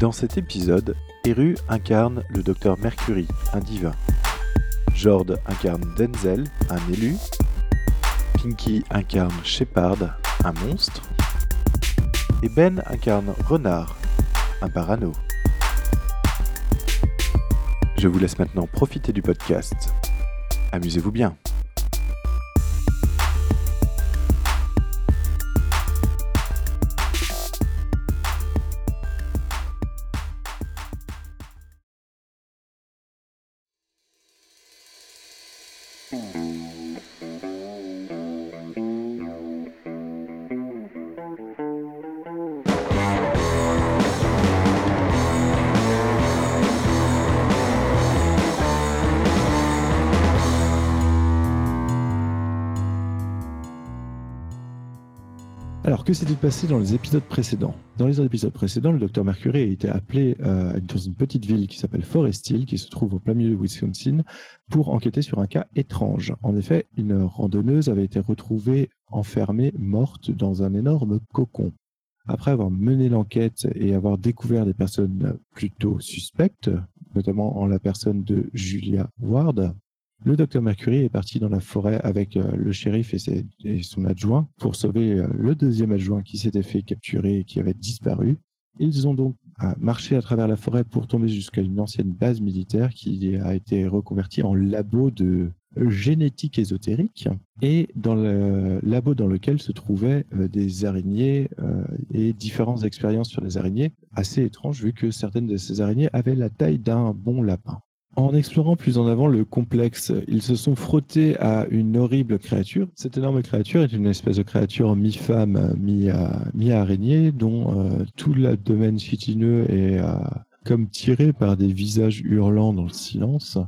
Dans cet épisode, Eru incarne le docteur Mercury, un divin. Jord incarne Denzel, un élu. Pinky incarne Shepard, un monstre. Et Ben incarne Renard, un parano. Je vous laisse maintenant profiter du podcast. Amusez-vous bien. Que s'est-il passé dans les épisodes précédents? Dans les épisodes précédents, le docteur Mercury a été appelé euh, dans une petite ville qui s'appelle Forest Hill, qui se trouve au plein milieu de Wisconsin, pour enquêter sur un cas étrange. En effet, une randonneuse avait été retrouvée enfermée, morte, dans un énorme cocon. Après avoir mené l'enquête et avoir découvert des personnes plutôt suspectes, notamment en la personne de Julia Ward, le docteur Mercury est parti dans la forêt avec euh, le shérif et, son adjoint pour sauver euh, le deuxième adjoint qui s'était fait capturer et qui avait disparu. Ils ont donc euh, marché à travers la forêt pour tomber jusqu'à une ancienne base militaire qui a été reconvertie en labo de génétique ésotérique et dans le labo dans lequel se trouvaient des araignées et différentes expériences sur les araignées assez étranges vu que certaines de ces araignées avaient la taille d'un bon lapin. En explorant plus en avant le complexe, ils se sont frottés à une horrible créature. Cette énorme créature est une espèce de créature mi-femme, mi- euh, mi-araignée, dont euh, tout l'abdomen chitineux est euh, comme tiré par des visages hurlants dans le silence.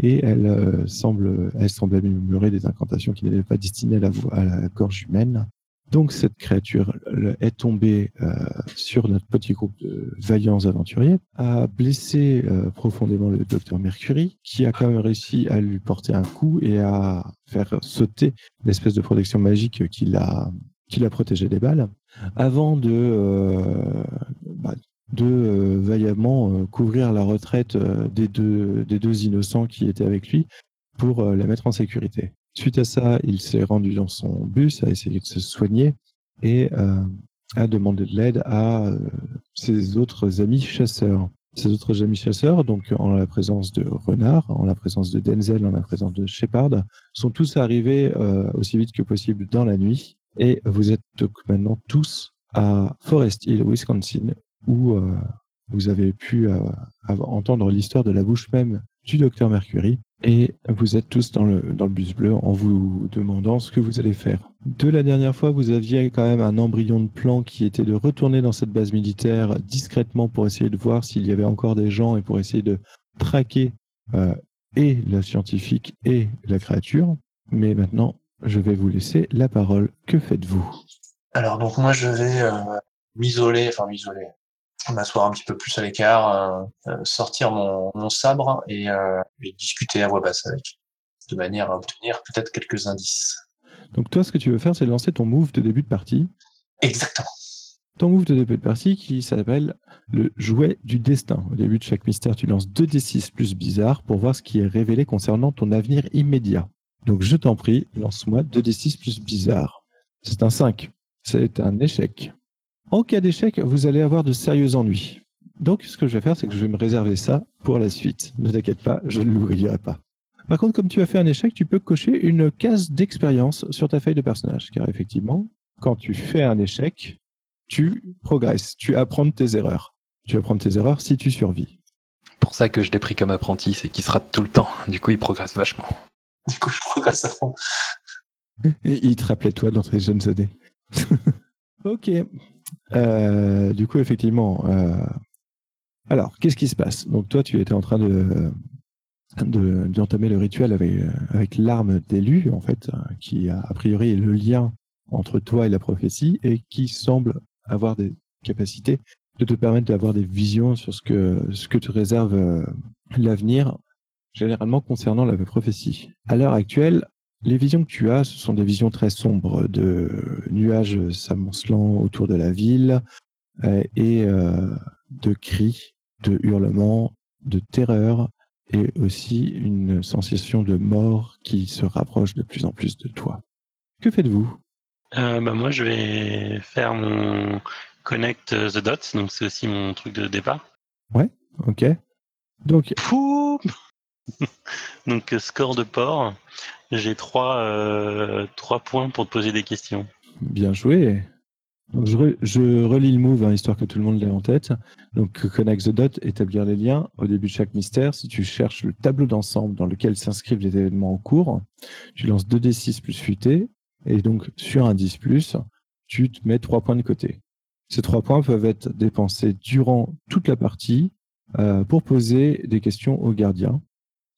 Et elle semble, semble, elle semblait murmurer des incantations qui n'étaient pas destinées à la, à la gorge humaine. Donc cette créature est tombée euh, sur notre petit groupe de vaillants aventuriers, a blessé euh, profondément le docteur Mercury, qui a quand même réussi à lui porter un coup et à faire sauter l'espèce de protection magique qui l'a qui protégé des balles, avant de euh, bah, vaillamment couvrir la retraite des deux des deux innocents qui étaient avec lui pour la mettre en sécurité. Suite à ça, il s'est rendu dans son bus, a essayé de se soigner et euh, a demandé de l'aide à euh, ses autres amis chasseurs. Ses autres amis chasseurs, donc en la présence de Renard, en la présence de Denzel, en la présence de Shepard, sont tous arrivés euh, aussi vite que possible dans la nuit. Et vous êtes donc maintenant tous à Forest Hill, Wisconsin, où vous avez pu entendre l'histoire de la bouche même du docteur Mercury. Et vous êtes tous dans le, dans le bus bleu en vous demandant ce que vous allez faire. De la dernière fois, vous aviez quand même un embryon de plan qui était de retourner dans cette base militaire discrètement pour essayer de voir s'il y avait encore des gens et pour essayer de traquer euh, et la scientifique et la créature. Mais maintenant, je vais vous laisser la parole. Que faites-vous? Alors donc moi je vais euh, m'isoler, enfin m'isoler, m'asseoir un petit peu plus à l'écart, euh, euh, sortir mon, mon sabre et, euh, et discuter à voix basse avec, de manière à obtenir peut-être quelques indices. Donc toi, ce que tu veux faire, c'est lancer ton move de début de partie. Exactement. Ton move de début de partie qui s'appelle le jouet du destin. Au début de chaque mystère, tu lances 2d6 plus bizarre pour voir ce qui est révélé concernant ton avenir immédiat. Donc je t'en prie, lance-moi 2d6 plus bizarre. C'est un 5. C'est un échec. En cas d'échec, vous allez avoir de sérieux ennuis. Donc ce que je vais faire, c'est que je vais me réserver ça pour la suite. Ne t'inquiète pas, je ne l'oublierai pas. Par contre, comme tu as fait un échec, tu peux cocher une case d'expérience sur ta feuille de personnage. Car effectivement, quand tu fais un échec, tu progresses, tu apprends de tes erreurs. Tu apprends de tes erreurs si tu survis. Pour ça que je l'ai pris comme apprenti, c'est qu'il se rate tout le temps. Du coup, il progresse vachement. Du coup je progresse à fond. Et il te rappelait toi dans tes jeunes années. ok. Euh, du coup, effectivement. euh, Alors, qu'est-ce qui se passe? Donc, toi, tu étais en train de de- d'entamer le rituel avec, euh, avec l'arme d'élu, en fait, euh, qui a, a priori est le lien entre toi et la prophétie et qui semble avoir des capacités de te permettre d'avoir des visions sur ce que, ce que te réserve l'avenir, généralement concernant la prophétie. À l'heure actuelle, les visions que tu as, ce sont des visions très sombres de nuages s'amoncelant autour de la ville euh, et euh, de cris, de hurlements, de terreur et aussi une sensation de mort qui se rapproche de plus en plus de toi. Que faites-vous? Euh, bah, moi, je vais faire mon Connect the Dots, donc c'est aussi mon truc de départ. Ok. Donc, donc, score de port. J'ai trois, euh, trois points pour te poser des questions. bien joué. Donc, je, re- je relis le move, hein, histoire que tout le monde l'ait en tête. Donc, connect the dot, établir les liens. Au début de chaque mystère, si tu cherches le tableau d'ensemble dans lequel s'inscrivent les événements en cours, tu lances 2d6 plus futé. Et donc, sur un 10 plus, tu te mets trois points de côté. Ces trois points peuvent être dépensés durant toute la partie euh, pour poser des questions aux gardiens.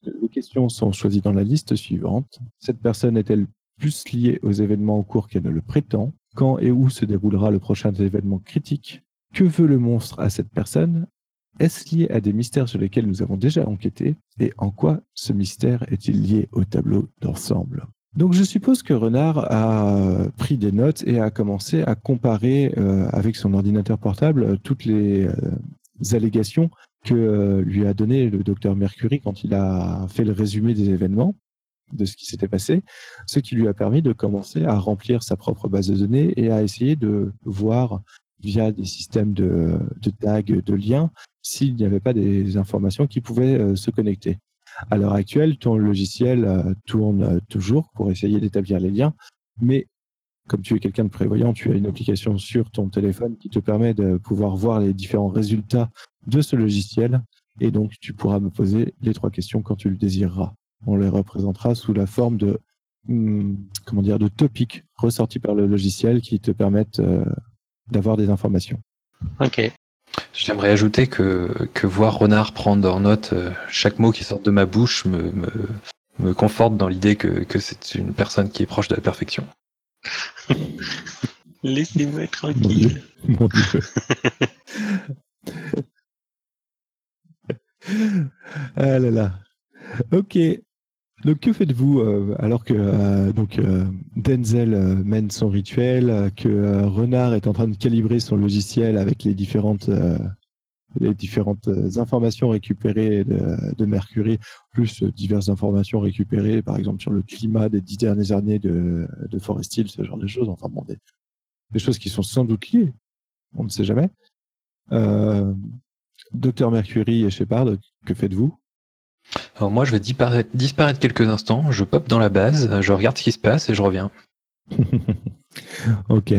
Les questions sont choisies dans la liste suivante. Cette personne est-elle plus liée aux événements en cours qu'elle ne le prétend? Quand et où se déroulera le prochain événement critique? Que veut le monstre à cette personne? Est-ce lié à des mystères sur lesquels nous avons déjà enquêté? Et en quoi ce mystère est-il lié au tableau d'ensemble? Donc je suppose que Renard a pris des notes et a commencé à comparer euh, avec son ordinateur portable toutes les euh, allégations que euh, lui a donné le docteur Mercury quand il a fait le résumé des événements, de ce qui s'était passé, ce qui lui a permis de commencer à remplir sa propre base de données et à essayer de voir via des systèmes de, tags, de liens, s'il n'y avait pas des informations qui pouvaient euh, se connecter. À l'heure actuelle, ton logiciel euh, tourne toujours pour essayer d'établir les liens, mais comme tu es quelqu'un de prévoyant, tu as une application sur ton téléphone qui te permet de pouvoir voir les différents résultats de ce logiciel, et donc tu pourras me poser les trois questions quand tu le désireras. On les représentera sous la forme de hum, comment dire de topics ressortis par le logiciel qui te permettent euh, d'avoir des informations. Ok. J'aimerais ajouter que, que voir Renard prendre en note euh, chaque mot qui sort de ma bouche me, me, me conforte dans l'idée que, que c'est une personne qui est proche de la perfection. Laissez-moi être Mon Dieu. tranquille. Mon Dieu. ah là là. Ok. Donc que faites-vous euh, alors que euh, donc euh, Denzel mène son rituel, que Renard est en train de calibrer son logiciel avec les différentes les différentes informations récupérées de, de Mercury, plus diverses informations récupérées, par exemple sur le climat des dix dernières années de, de Forest Hill, ce genre de choses. Enfin bon, des, des choses qui sont sans doute liées. On ne sait jamais. Docteur Mercury et Shepard, que faites-vous? Alors moi, je vais disparaître, disparaître quelques instants, je pop dans la base, je regarde ce qui se passe et je reviens. Ok.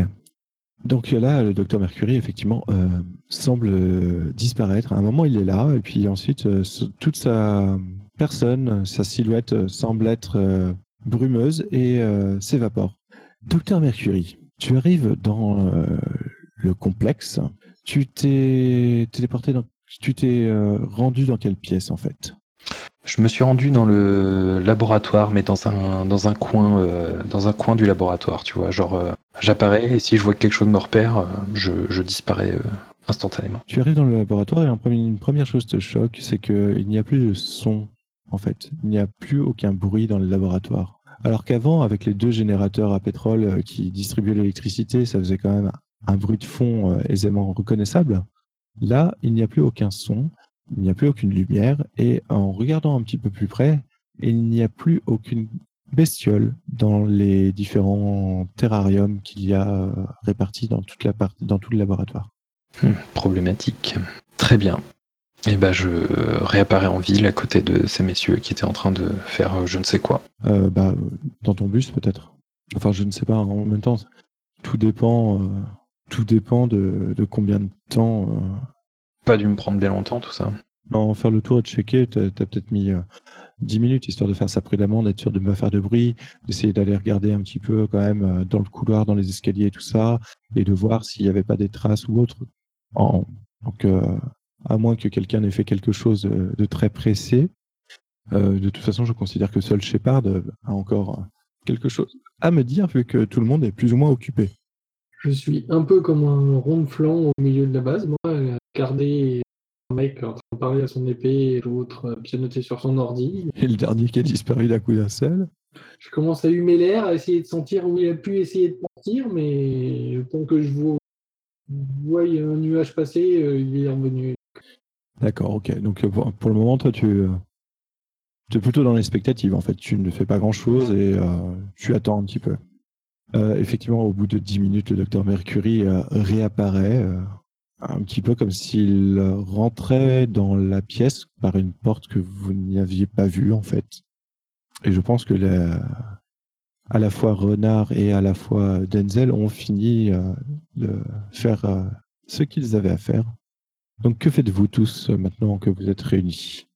Donc là, le docteur Mercury, effectivement, euh, semble euh, disparaître. À un moment, il est là, et puis ensuite, euh, toute sa personne, sa silhouette semble être euh, brumeuse et s'évapore. Docteur Mercury, tu arrives dans le complexe. Tu t'es téléporté dans... Tu t'es euh, rendu dans quelle pièce, en fait? Je me suis rendu dans le laboratoire, mais dans un, dans un coin, euh, dans un coin du laboratoire, tu vois. Genre, euh, j'apparais et si je vois que quelque chose me repère, je, je disparais euh, instantanément. Tu arrives dans le laboratoire et un premier- une première chose te choque, c'est qu'il n'y a plus de son, en fait. Il n'y a plus aucun bruit dans le laboratoire. Alors qu'avant, avec les deux générateurs à pétrole qui distribuaient l'électricité, ça faisait quand même un bruit de fond aisément reconnaissable. Là, il n'y a plus aucun son, il n'y a plus aucune lumière, et en regardant un petit peu plus près, il n'y a plus aucune bestiole dans les différents terrariums qu'il y a euh, répartis dans toute la partie, dans tout le laboratoire. Hmm, problématique. Très bien. Et ben, je réapparais en ville à côté de ces messieurs qui étaient en train de faire euh, je ne sais quoi. Euh, bah, dans ton bus peut-être. Enfin, je ne sais pas. En même temps, tout dépend. euh, tout dépend de, de combien de temps. euh, Pas dû me prendre bien longtemps tout ça. en faire le tour et de checker, t'as as, peut-être mis euh, 10 minutes, histoire de faire ça prudemment, d'être sûr de ne pas faire de bruit, d'essayer d'aller regarder un petit peu quand même euh, dans le couloir, dans les escaliers et tout ça, et de voir s'il n'y avait pas des traces ou autre. En... Donc, euh, à moins que quelqu'un ait fait quelque chose de, de très pressé, de toute façon, je considère que seul Shepard a encore quelque chose à me dire vu que tout le monde est plus ou moins occupé. Je suis un peu comme un rond de flanc au milieu de la base, moi, euh, gardé un mec en train de parler à son épée et l'autre euh, pianoter sur son ordi. Et le dernier qui a disparu d'un coup d'un seul. Je commence à humer l'air, à essayer de sentir où il a pu essayer de partir, mais temps que je vois, vois un nuage passer, euh, il est revenu. D'accord, ok. Donc euh, pour, le moment, toi, tu, euh, tu es plutôt dans l'expectative. En fait, tu ne fais pas grand-chose et euh, tu attends un petit peu. Euh, effectivement, au bout de 10 minutes, le docteur Mercury euh, réapparaît, euh, un petit peu comme s'il rentrait dans la pièce par une porte que vous n'aviez pas vue, en fait. Et je pense que à la fois Renard et à la fois Denzel ont fini euh, de faire euh, ce qu'ils avaient à faire. Donc que faites-vous tous euh, maintenant que vous êtes réunis?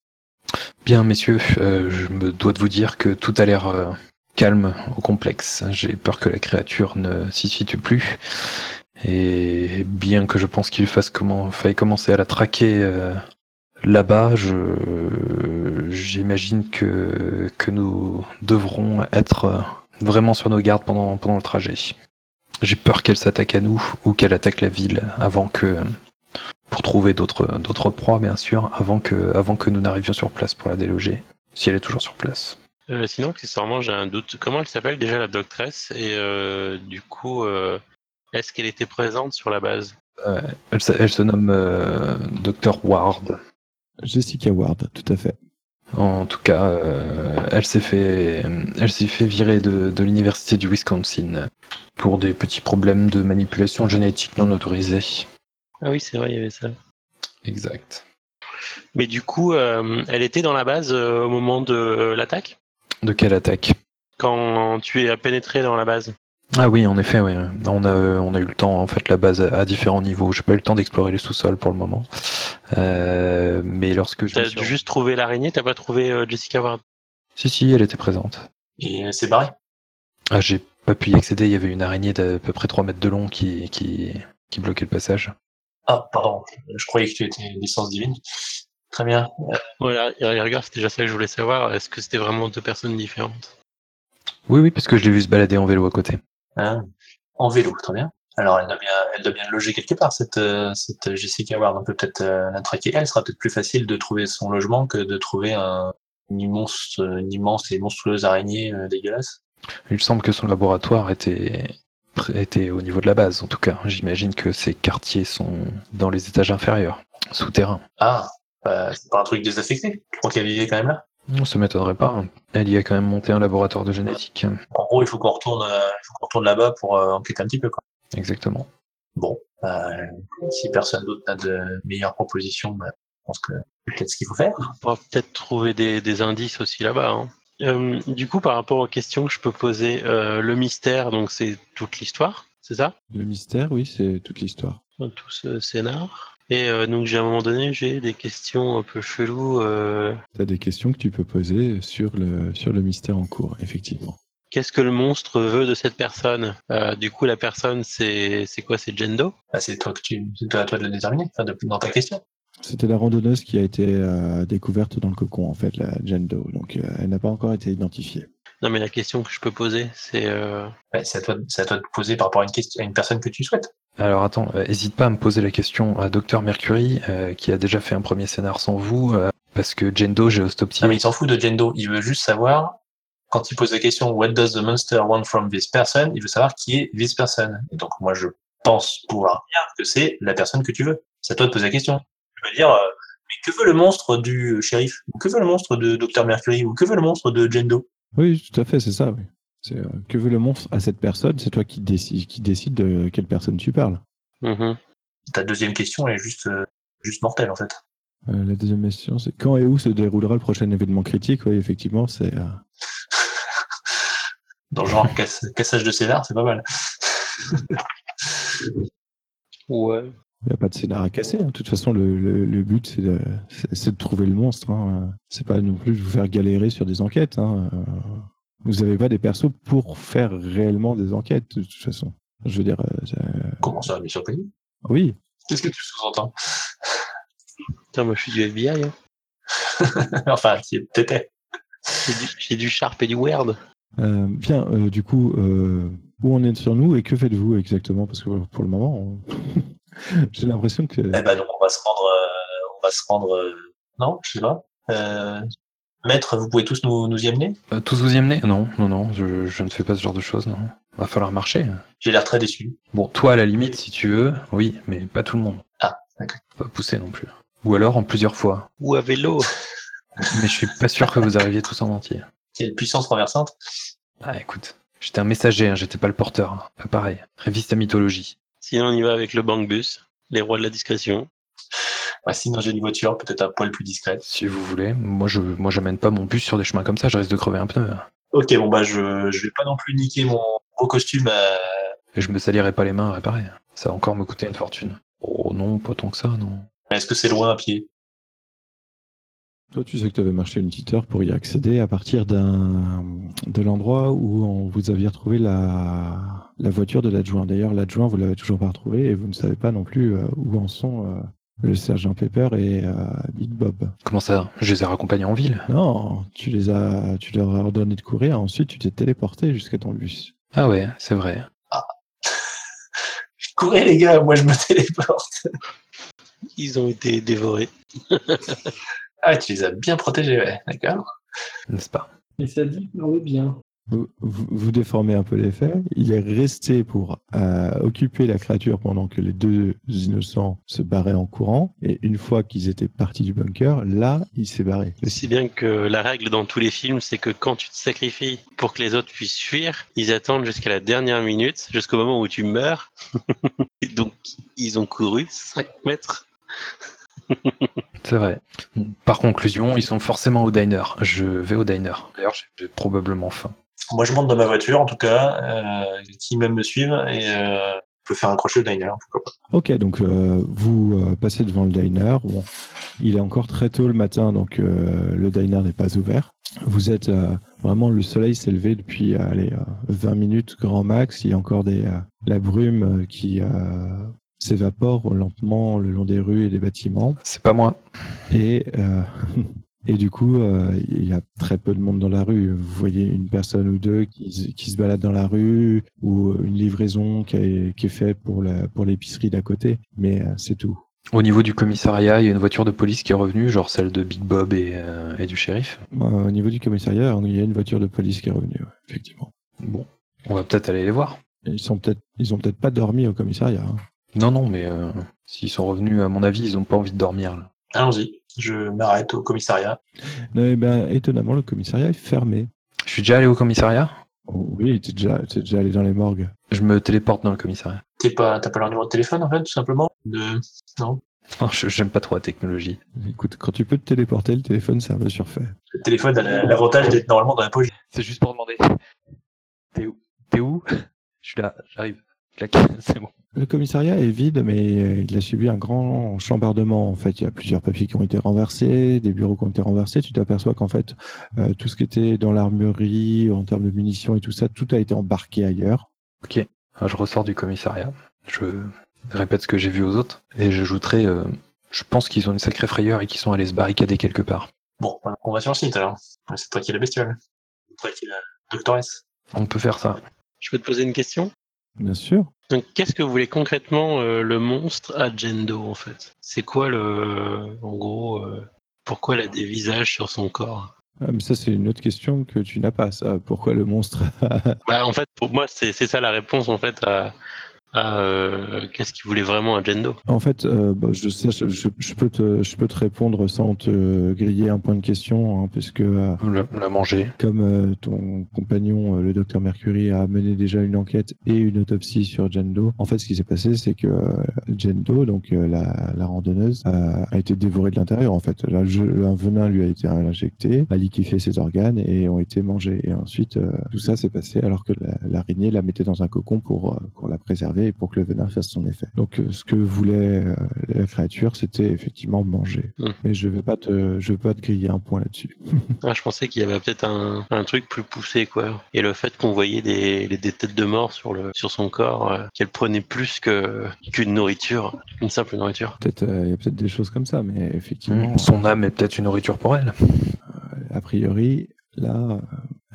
Bien, messieurs, je me dois de vous dire que tout a l'air calme au complexe. J'ai peur que la créature ne s'y situe plus. Et bien que je pense qu'il fasse comment, faille commencer à la traquer euh, là-bas, j'imagine que, nous devrons être euh, vraiment sur nos gardes pendant, le trajet. J'ai peur qu'elle s'attaque à nous ou qu'elle attaque la ville avant que, pour trouver d'autres d'autres proies, bien sûr, avant que nous n'arrivions sur place pour la déloger, si elle est toujours sur place. Euh, sinon, accessoirement, j'ai un doute. Comment elle s'appelle déjà la doctresse? Et euh, du coup, euh, est-ce qu'elle était présente sur la base? Elle, se- elle se nomme euh, Dr. Ward. Jessica Ward, tout à fait. En tout cas, euh, elle s'est fait, elle s'est fait virer de, de l'université du Wisconsin pour des petits problèmes de manipulation génétique non autorisée. Ah oui, c'est vrai, il y avait ça. Exact. Mais du coup, euh, elle était dans la base euh, au moment de euh, l'attaque? De quelle attaque Quand tu es pénétré dans la base Ah oui, en effet, oui. On a, on a eu le temps, en fait, la base à, différents niveaux. J'ai pas eu le temps d'explorer les sous-sols pour le moment. Euh, mais lorsque je T'as suis... juste trouvé l'araignée, t'as pas trouvé euh, Jessica Ward Si, si, elle était présente. Et elle s'est barrée. Ah, j'ai pas pu y accéder. Il y avait une araignée d'à peu près 3 mètres de long qui, qui, qui bloquait le passage. Ah, pardon. Je croyais que tu étais licence divine. Très bien. Voilà, et regarde, c'était déjà ça que je voulais savoir. Est-ce que c'était vraiment deux personnes différentes? Oui, oui, parce que je l'ai vu se balader en vélo à côté. hein, en vélo, très bien. Alors, elle doit bien, elle doit bien loger quelque part, cette, euh, cette Jessica Ward. On peut peut-être euh, la traquer. Elle sera peut-être plus facile de trouver son logement que de trouver un, une, immense, euh, une immense et monstrueuse araignée euh, dégueulasse. Il semble que son laboratoire était, était au niveau de la base, en tout cas. J'imagine que ces quartiers sont dans les étages inférieurs, souterrains. Ah, bah, c'est pas un truc désaffecté. Je crois qu'elle vivait quand même là. Non, ça m'étonnerait pas. Elle y a quand même monté un laboratoire de génétique. En gros, il faut qu'on retourne, euh, retourne là-bas pour euh, enquêter un petit peu. Quoi. Exactement. Bon, euh, si personne d'autre n'a de meilleures propositions, bah, je pense que c'est peut-être ce qu'il faut faire. On pourra peut-être trouver des, des indices aussi là-bas. hein. Euh, du coup, par rapport aux questions que je peux poser, euh, le mystère, donc c'est toute l'histoire, c'est ça? Le mystère, oui, c'est toute l'histoire. Tout ce scénar. Et euh, donc, j'ai à un moment donné, j'ai des questions un peu cheloues. euh, Tu as des questions que tu peux poser sur le, sur le mystère en cours, effectivement. Qu'est-ce que le monstre veut de cette personne? Euh, Du coup, la personne, c'est c'est quoi? C'est Jendo? Bah, c'est toi que tu, c'est à toi de le déterminer, enfin, de- dans ta question. C'était la randonneuse qui a été euh, découverte dans le cocon, en fait, la Jendo. Donc, euh, elle n'a pas encore été identifiée. Non, mais la question que je peux poser, c'est euh, Ouais, c'est à toi, de- c'est à toi de poser par rapport à une question, à une personne que tu souhaites. Alors attends, euh, hésite pas à me poser la question à Dr Mercury, euh, qui a déjà fait un premier scénar sans vous, euh, parce que Jendo, j'ai Ostopti. Non, mais il s'en fout de Jendo. Il veut juste savoir, quand il pose la question What does the monster want from this person il veut savoir qui est this person. Et donc, moi, je pense pouvoir dire que c'est la personne que tu veux. C'est à toi de poser la question. Je veux dire, euh, mais que veut le monstre du shérif? Ou que veut le monstre de Dr. Mercury? Ou que veut le monstre de Jendo? Oui, tout à fait, c'est ça, oui. Euh, que veut le monstre à cette personne? C'est toi qui décide, qui décide de quelle personne tu parles. mhm. Ta deuxième question est juste, euh, juste mortelle, en fait. Euh, la deuxième question, c'est quand et où se déroulera le prochain événement critique? Oui, effectivement, c'est. euh, Dans le genre casse- cassage de scénar, c'est pas mal. Ouais. Il n'y a pas de scénar à casser. hein. De toute façon, le, le- le but, c'est de, c'est- c'est de trouver le monstre. Hein. C'est pas non plus de vous faire galérer sur des enquêtes. Hein. Vous n'avez pas des persos pour faire réellement des enquêtes, de toute façon? Je veux dire, euh, ça- Comment ça, mission connue oui. Qu'est-ce que tu sous-entends? Putain, moi je suis du FBI. Hein. Enfin, tu t'étais. J'ai du, Sharp et du Weird. Euh, bien, euh, du coup, euh, où on est sur nous et que faites-vous exactement? Parce que pour le moment, on- j'ai l'impression que. Eh ben, donc, on va se rendre, euh, on va se rendre, euh, non, je sais pas. Maître, vous pouvez tous nous, nous y amener? Euh, tous vous y amener? Non, non, non, je, je ne fais pas ce genre de choses, non. Va falloir marcher. J'ai l'air très déçu. Bon, toi, à la limite, si tu veux, oui, mais pas tout le monde. Ah, d'accord. Pas pousser non plus. Ou alors en plusieurs fois. Ou à vélo. Mais je suis pas sûr que vous arriviez tous en entier. Quelle puissance renversante. Ah, écoute, j'étais un messager, hein, j'étais pas le porteur. hein. Pas pareil. Révise ta mythologie. Sinon, on y va avec le Bankbus, les rois de la discrétion. Sinon, j'ai une voiture, peut-être un poil plus discrète. Si vous voulez. Moi, je, moi, j'amène pas mon bus sur des chemins comme ça, je risque de crever un pneu. Ok, bon, bah, je, je vais pas non plus niquer mon beau costume à, Et je me salirai pas les mains à réparer. Ça va encore me coûter une fortune. Oh non, pas tant que ça, non. est-ce que c'est loin à pied? Toi, tu sais que tu avais marché une petite heure pour y accéder à partir d'un de l'endroit où on, vous aviez retrouvé la, la voiture de l'adjoint. D'ailleurs, l'adjoint, vous l'avez toujours pas retrouvé et vous ne savez pas non plus euh, où en sont euh, le sergent Pepper et euh, Big Bob. Comment ça? Je les ai raccompagnés en ville Non, tu les as, tu leur as ordonné de courir. Ensuite, tu t'es téléporté jusqu'à ton bus. Ah ouais, c'est vrai. Courez, les gars, moi, je me téléporte. Ils ont été dévorés. Ah, tu les as bien protégés, ouais, d'accord. N'est-ce pas? Et ça dit parle bien. Vous, vous, vous déformez un peu les faits. Il est resté pour euh, occuper la créature pendant que les deux innocents se barraient en courant. Et une fois qu'ils étaient partis du bunker, là, il s'est barré. Si bien que la règle dans tous les films, c'est que quand tu te sacrifies pour que les autres puissent fuir, ils attendent jusqu'à la dernière minute, jusqu'au moment où tu meurs. Et donc, ils ont couru 5 mètres. C'est vrai. Par conclusion, ils sont forcément au diner. Je vais au diner. D'ailleurs, j'ai probablement faim. Moi, je monte dans ma voiture, en tout cas, euh, qui même me suivent, et euh, je peux faire un crochet au diner, pourquoi pas. Ok, donc euh, vous euh, passez devant le diner. Bon, il est encore très tôt le matin, donc euh, le diner n'est pas ouvert. Vous êtes euh, vraiment le soleil s'est levé depuis euh, allez, euh, 20 minutes grand max. Il y a encore des, euh, la brume qui euh, s'évapore lentement le long des rues et des bâtiments. C'est pas moi. Et, euh, et du coup, euh, il y a très peu de monde dans la rue. Vous voyez une personne ou deux qui, se- qui se baladent dans la rue ou une livraison qui est, qui est faite pour l'épicerie d'à côté. Mais euh, c'est tout. Au niveau du commissariat, il y a une voiture de police qui est revenue, genre celle de Big Bob et, euh, et du shérif. Euh, au niveau du commissariat, il y a une voiture de police qui est revenue, ouais, effectivement. Bon, on va peut-être aller les voir. Ils sont peut-être, ils ont peut-être pas dormi au commissariat. hein. Non, non, mais euh, s'ils sont revenus, à mon avis, ils ont pas envie de dormir. Là. Allons-y, je m'arrête au commissariat. Non, eh ben, étonnamment, le commissariat est fermé. Je suis déjà allé au commissariat? Oh, oui, t'es déjà, t'es déjà allé dans les morgues. Je me téléporte dans le commissariat. T'es pas, t'as pas leur numéro de téléphone, en fait, tout simplement? De, non? Non, je- j'aime pas trop la technologie. Écoute, quand tu peux te téléporter, le téléphone, c'est un peu surfait. Le téléphone a la- l'avantage d'être normalement dans la poche. C'est juste pour demander. T'es où? T'es où? Je suis là, j'arrive. Clac, c'est bon. Le commissariat est vide, mais euh, il a subi un grand chambardement. En fait, il y a plusieurs papiers qui ont été renversés, des bureaux qui ont été renversés. Tu t'aperçois qu'en fait, euh, tout ce qui était dans l'armurerie, en termes de munitions et tout ça, tout a été embarqué ailleurs. Ok. Alors, je ressors du commissariat. Je répète ce que j'ai vu aux autres. Et j'ajouterai, euh, je pense qu'ils ont une sacrée frayeur et qu'ils sont allés se barricader quelque part. Bon, on va sur le site, alors. C'est toi qui es la bestiole. C'est toi qui es la doctoresse. On peut faire ça. Je peux te poser une question? Bien sûr. Donc, qu'est-ce que vous voulez concrètement euh, le monstre à Jendo, en fait? C'est quoi le. En gros, euh, pourquoi elle a des visages sur son corps? Ah, mais ça, c'est une autre question que tu n'as pas, ça. Pourquoi le monstre bah, En fait, pour moi, c'est ça la réponse, en fait, à. À, euh, qu'est-ce qu'il voulait vraiment à Jendo En fait, euh, bah, je, sais, je, je- je peux te, je peux te répondre sans te griller un point de question, hein, puisque euh, Le, manger. comme euh, ton compagnon, euh, le docteur Mercury, a mené déjà une enquête et une autopsie sur Jendo, en fait, ce qui s'est passé, c'est que euh, Jendo, donc euh, la, la randonneuse, euh, a été dévorée de l'intérieur. En fait, un venin lui a été injecté, a liquéfié ses organes et ont été mangés. Et ensuite, euh, tout ça s'est passé alors que la- l'araignée la mettait dans un cocon pour, pour la préserver pour que le venin fasse son effet. Donc euh, ce que voulait euh, la créature, c'était effectivement manger. Mm. Mais je vais pas te, je vais pas te griller un point là-dessus. Ah, je pensais qu'il y avait peut-être un, un truc plus poussé, quoi. Et le fait qu'on voyait des, des têtes de mort sur, le, sur son corps, euh, qu'elle prenait plus que qu'une nourriture, une simple nourriture. Peut-être, euh, il y a peut-être des choses comme ça, mais effectivement, Son âme est peut-être une nourriture pour elle. a priori, là, euh,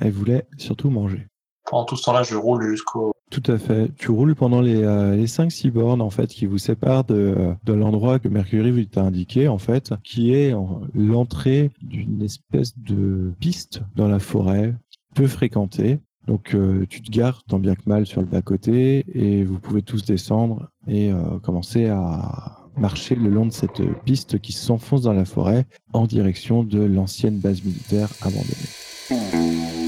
elle voulait surtout manger. Pendant tout ce temps-là, je roule jusqu'au. Tout à fait. Tu roules pendant les, euh, les 5-6 bornes en fait qui vous séparent de, l'endroit que Mercury vous t'a indiqué en fait, qui est en- l'entrée d'une espèce de piste dans la forêt peu fréquentée. Donc euh, tu te gares tant bien que mal sur le bas-côté et vous pouvez tous descendre et euh, commencer à marcher le long de cette piste qui s'enfonce dans la forêt en direction de l'ancienne base militaire abandonnée.